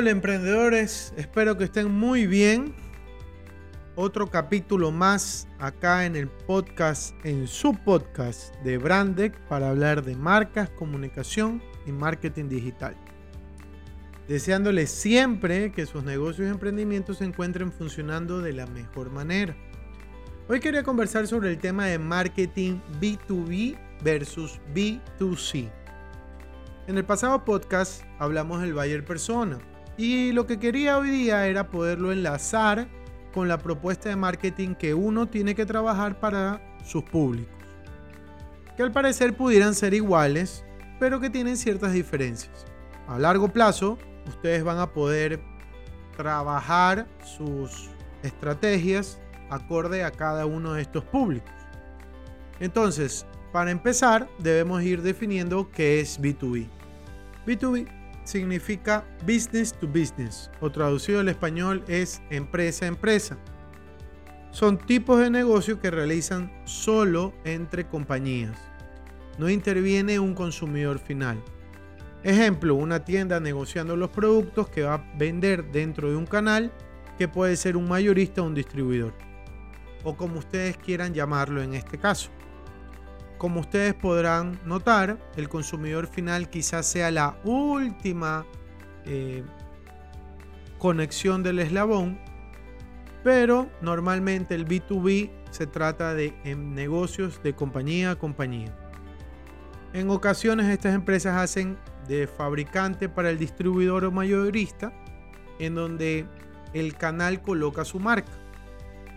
Hola emprendedores, espero que estén muy bien. Otro capítulo más acá en el podcast, en su podcast de Brandec para hablar de marcas, comunicación y marketing digital. Deseándoles siempre que sus negocios y emprendimientos se encuentren funcionando de la mejor manera. Hoy quería conversar sobre el tema de marketing B2B versus B2C. En el pasado podcast hablamos del buyer persona y lo que quería hoy día era poderlo enlazar con la propuesta de marketing que uno tiene que trabajar para sus públicos. Que al parecer pudieran ser iguales, pero que tienen ciertas diferencias. A largo plazo, ustedes van a poder trabajar sus estrategias acorde a cada uno de estos públicos. Entonces, para empezar, debemos ir definiendo qué es B2B. B2B significa business to business o traducido al español es empresa a empresa. Son tipos de negocio que realizan solo entre compañías. No interviene un consumidor final. Ejemplo, una tienda negociando los productos que va a vender dentro de un canal que puede ser un mayorista o un distribuidor. O como ustedes quieran llamarlo en este caso. Como ustedes podrán notar, el consumidor final quizás sea la última eh, conexión del eslabón, pero normalmente el B2B se trata de negocios de compañía a compañía. En ocasiones estas empresas hacen de fabricante para el distribuidor o mayorista, en donde el canal coloca su marca.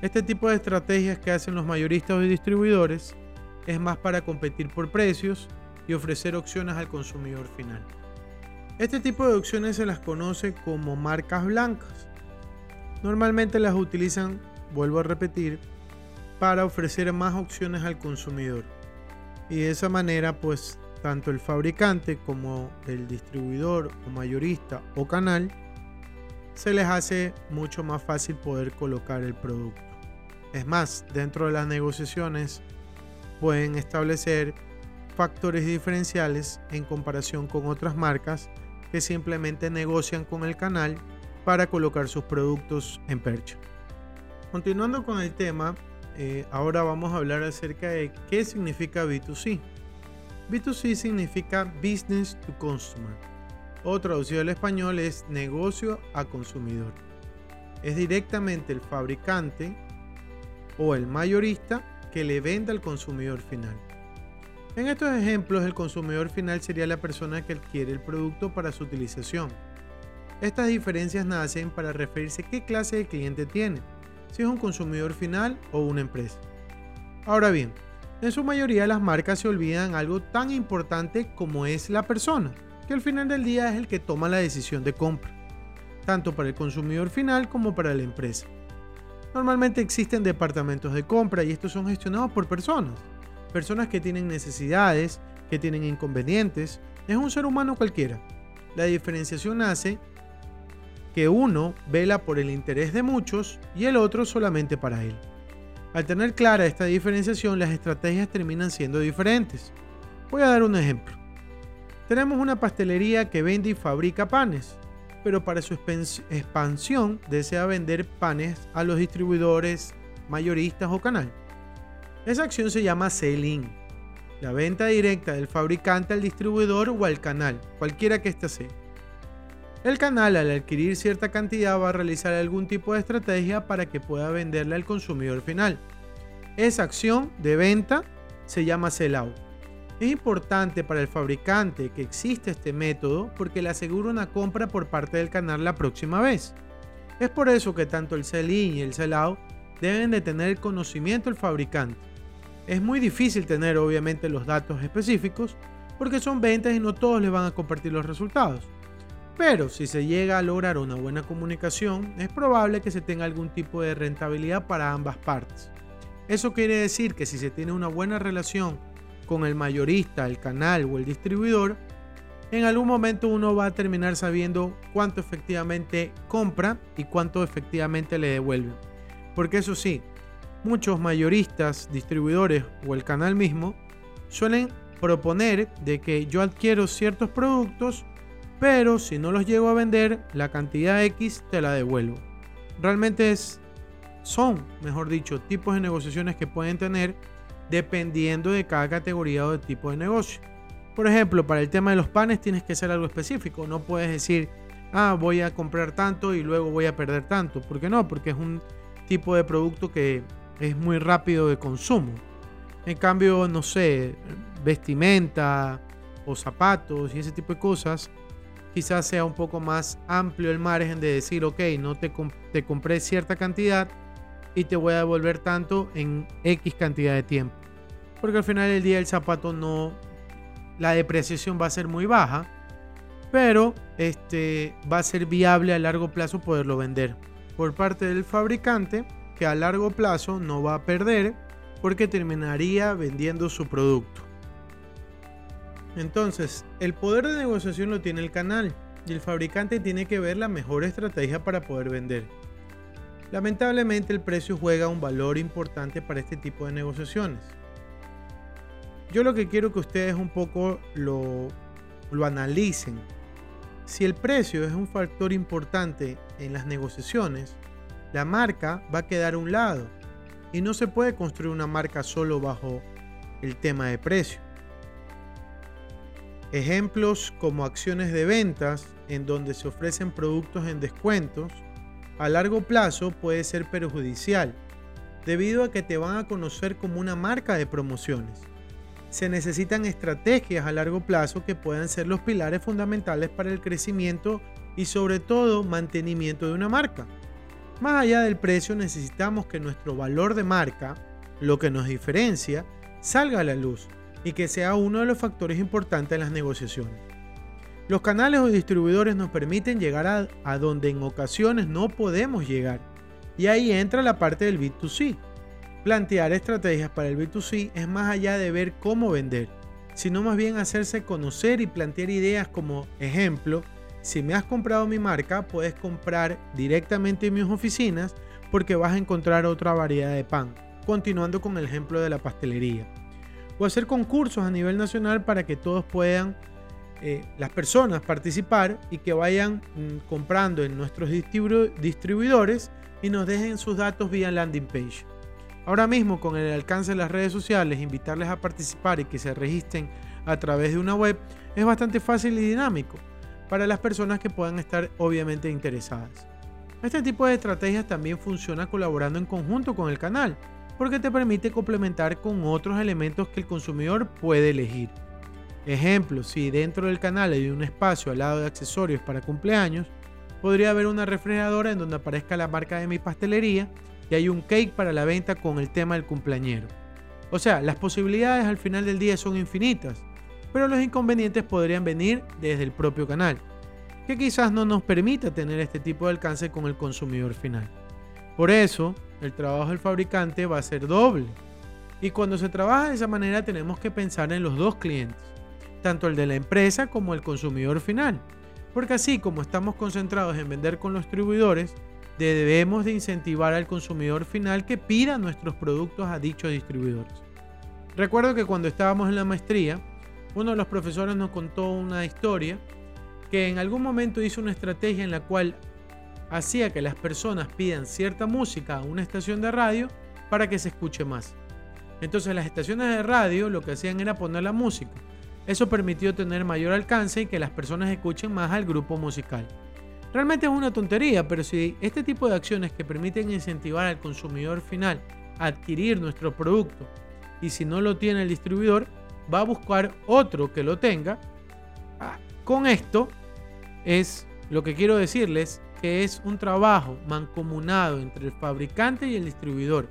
Este tipo de estrategias que hacen los mayoristas y distribuidores es más para competir por precios y ofrecer opciones al consumidor final. Este tipo de opciones se las conoce como marcas blancas. Normalmente las utilizan, vuelvo a repetir, para ofrecer más opciones al consumidor. Y de esa manera, pues, tanto el fabricante como el distribuidor o mayorista o canal, se les hace mucho más fácil poder colocar el producto. Es más, dentro de las negociaciones pueden establecer factores diferenciales en comparación con otras marcas que simplemente negocian con el canal para colocar sus productos en percha. Continuando con el tema, eh, ahora vamos a hablar acerca de qué significa B2C. B2C significa Business to Customer o traducido al español es negocio a consumidor. Es directamente el fabricante o el mayorista que le venda al consumidor final. En estos ejemplos, el consumidor final sería la persona que adquiere el producto para su utilización. Estas diferencias nacen para referirse a qué clase de cliente tiene, si es un consumidor final o una empresa. Ahora bien, en su mayoría las marcas se olvidan algo tan importante como es la persona, que al final del día es el que toma la decisión de compra, tanto para el consumidor final como para la empresa. Normalmente existen departamentos de compra y estos son gestionados por personas. Personas que tienen necesidades, que tienen inconvenientes. Es un ser humano cualquiera. La diferenciación hace que uno vela por el interés de muchos y el otro solamente para él. Al tener clara esta diferenciación, las estrategias terminan siendo diferentes. Voy a dar un ejemplo. Tenemos una pastelería que vende y fabrica panes pero para su expansión desea vender panes a los distribuidores, mayoristas o canal. Esa acción se llama selling, la venta directa del fabricante al distribuidor o al canal, cualquiera que éste sea. El canal al adquirir cierta cantidad va a realizar algún tipo de estrategia para que pueda venderle al consumidor final. Esa acción de venta se llama sell-out. Es importante para el fabricante que exista este método porque le asegura una compra por parte del canal la próxima vez. Es por eso que tanto el sell-in y el sell-out deben de tener conocimiento el fabricante. Es muy difícil tener obviamente los datos específicos porque son ventas y no todos les van a compartir los resultados. Pero si se llega a lograr una buena comunicación, es probable que se tenga algún tipo de rentabilidad para ambas partes. Eso quiere decir que si se tiene una buena relación con el mayorista, el canal o el distribuidor, en algún momento uno va a terminar sabiendo cuánto efectivamente compra y cuánto efectivamente le devuelve. Porque eso sí, muchos mayoristas, distribuidores o el canal mismo suelen proponer de que yo adquiero ciertos productos, pero si no los llego a vender, la cantidad X te la devuelvo. Realmente es, son, mejor dicho, tipos de negociaciones que pueden tener dependiendo de cada categoría o de tipo de negocio. Por ejemplo, para el tema de los panes tienes que hacer algo específico. No puedes decir, ah, voy a comprar tanto y luego voy a perder tanto. ¿Por qué no? Porque es un tipo de producto que es muy rápido de consumo. En cambio, no sé, vestimenta o zapatos y ese tipo de cosas, quizás sea un poco más amplio el margen de decir, ok, no te, te compré cierta cantidad y te voy a devolver tanto en X cantidad de tiempo. Porque al final del día el zapato no, la depreciación va a ser muy baja, pero este, va a ser viable a largo plazo poderlo vender. Por parte del fabricante, que a largo plazo no va a perder porque terminaría vendiendo su producto. Entonces, el poder de negociación lo tiene el canal y el fabricante tiene que ver la mejor estrategia para poder vender. Lamentablemente el precio juega un valor importante para este tipo de negociaciones. Yo lo que quiero que ustedes un poco lo, lo analicen. Si el precio es un factor importante en las negociaciones, la marca va a quedar a un lado y no se puede construir una marca solo bajo el tema de precio. Ejemplos como acciones de ventas en donde se ofrecen productos en descuentos, a largo plazo puede ser perjudicial, debido a que te van a conocer como una marca de promociones. Se necesitan estrategias a largo plazo que puedan ser los pilares fundamentales para el crecimiento y sobre todo mantenimiento de una marca. Más allá del precio, necesitamos que nuestro valor de marca, lo que nos diferencia, salga a la luz y que sea uno de los factores importantes en las negociaciones. Los canales o distribuidores nos permiten llegar a, donde en ocasiones no podemos llegar. Y ahí entra la parte del B2C. Plantear estrategias para el B2C es más allá de ver cómo vender, sino más bien hacerse conocer y plantear ideas como ejemplo, si me has comprado mi marca, puedes comprar directamente en mis oficinas porque vas a encontrar otra variedad de pan. Continuando con el ejemplo de la pastelería. O hacer concursos a nivel nacional para que todos puedan, eh, las personas, participar y que vayan mm, comprando en nuestros distribuidores y nos dejen sus datos vía landing page. Ahora mismo, con el alcance de las redes sociales, invitarles a participar y que se registren a través de una web es bastante fácil y dinámico para las personas que puedan estar obviamente interesadas. Este tipo de estrategias también funciona colaborando en conjunto con el canal, porque te permite complementar con otros elementos que el consumidor puede elegir. Ejemplo, si dentro del canal hay un espacio al lado de accesorios para cumpleaños, podría haber una refrigeradora en donde aparezca la marca de mi pastelería y hay un cake para la venta con el tema del cumpleañero. O sea, las posibilidades al final del día son infinitas pero los inconvenientes podrían venir desde el propio canal, que quizás no nos permita tener este tipo de alcance con el consumidor final. Por eso, el trabajo del fabricante va a ser doble. Y cuando se trabaja de esa manera tenemos que pensar en los dos clientes, tanto el de la empresa como el consumidor final. Porque así como estamos concentrados en vender con los distribuidores, debemos de incentivar al consumidor final que pida nuestros productos a dichos distribuidores. Recuerdo que cuando estábamos en la maestría, uno de los profesores nos contó una historia que en algún momento hizo una estrategia en la cual hacía que las personas pidan cierta música a una estación de radio para que se escuche más. Entonces las estaciones de radio lo que hacían era poner la música. Eso permitió tener mayor alcance y que las personas escuchen más al grupo musical. Realmente es una tontería, pero si este tipo de acciones que permiten incentivar al consumidor final a adquirir nuestro producto y si no lo tiene el distribuidor, va a buscar otro que lo tenga. Ah, con esto es lo que quiero decirles que es un trabajo mancomunado entre el fabricante y el distribuidor.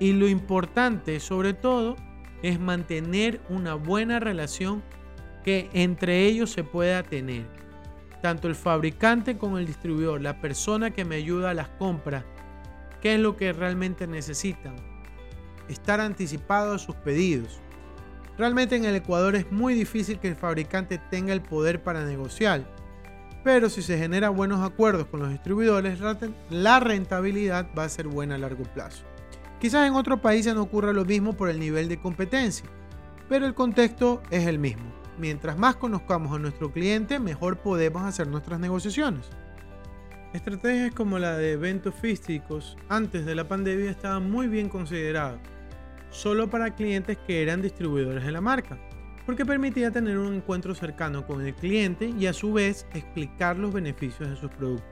Y lo importante sobre todo es mantener una buena relación que entre ellos se pueda tener. tanto el fabricante como el distribuidor, la persona que me ayuda a las compras, qué es lo que realmente necesitan. Estar anticipado a sus pedidos. Realmente en el Ecuador es muy difícil que el fabricante tenga el poder para negociar, pero si se generan buenos acuerdos con los distribuidores, la rentabilidad va a ser buena a largo plazo. Quizás en otros países no ocurra lo mismo por el nivel de competencia, pero el contexto es el mismo. Mientras más conozcamos a nuestro cliente, mejor podemos hacer nuestras negociaciones. Estrategias como la de eventos físicos antes de la pandemia estaban muy bien consideradas, solo para clientes que eran distribuidores de la marca, porque permitía tener un encuentro cercano con el cliente y a su vez explicar los beneficios de sus productos.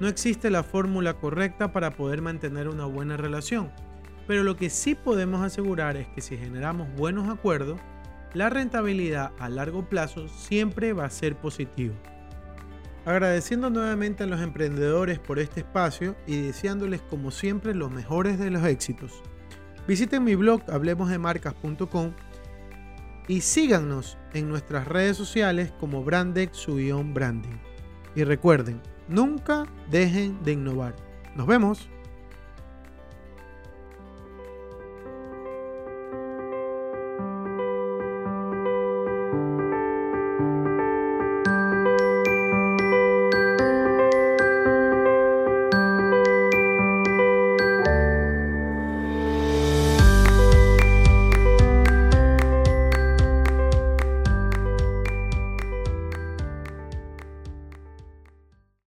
No existe la fórmula correcta para poder mantener una buena relación, pero lo que sí podemos asegurar es que si generamos buenos acuerdos, la rentabilidad a largo plazo siempre va a ser positiva. Agradeciendo nuevamente a los emprendedores por este espacio y deseándoles como siempre los mejores de los éxitos. Visiten mi blog hablemosdemarcas.com y síganos en nuestras redes sociales como Brandex Branding. Y recuerden, nunca dejen de innovar. Nos vemos.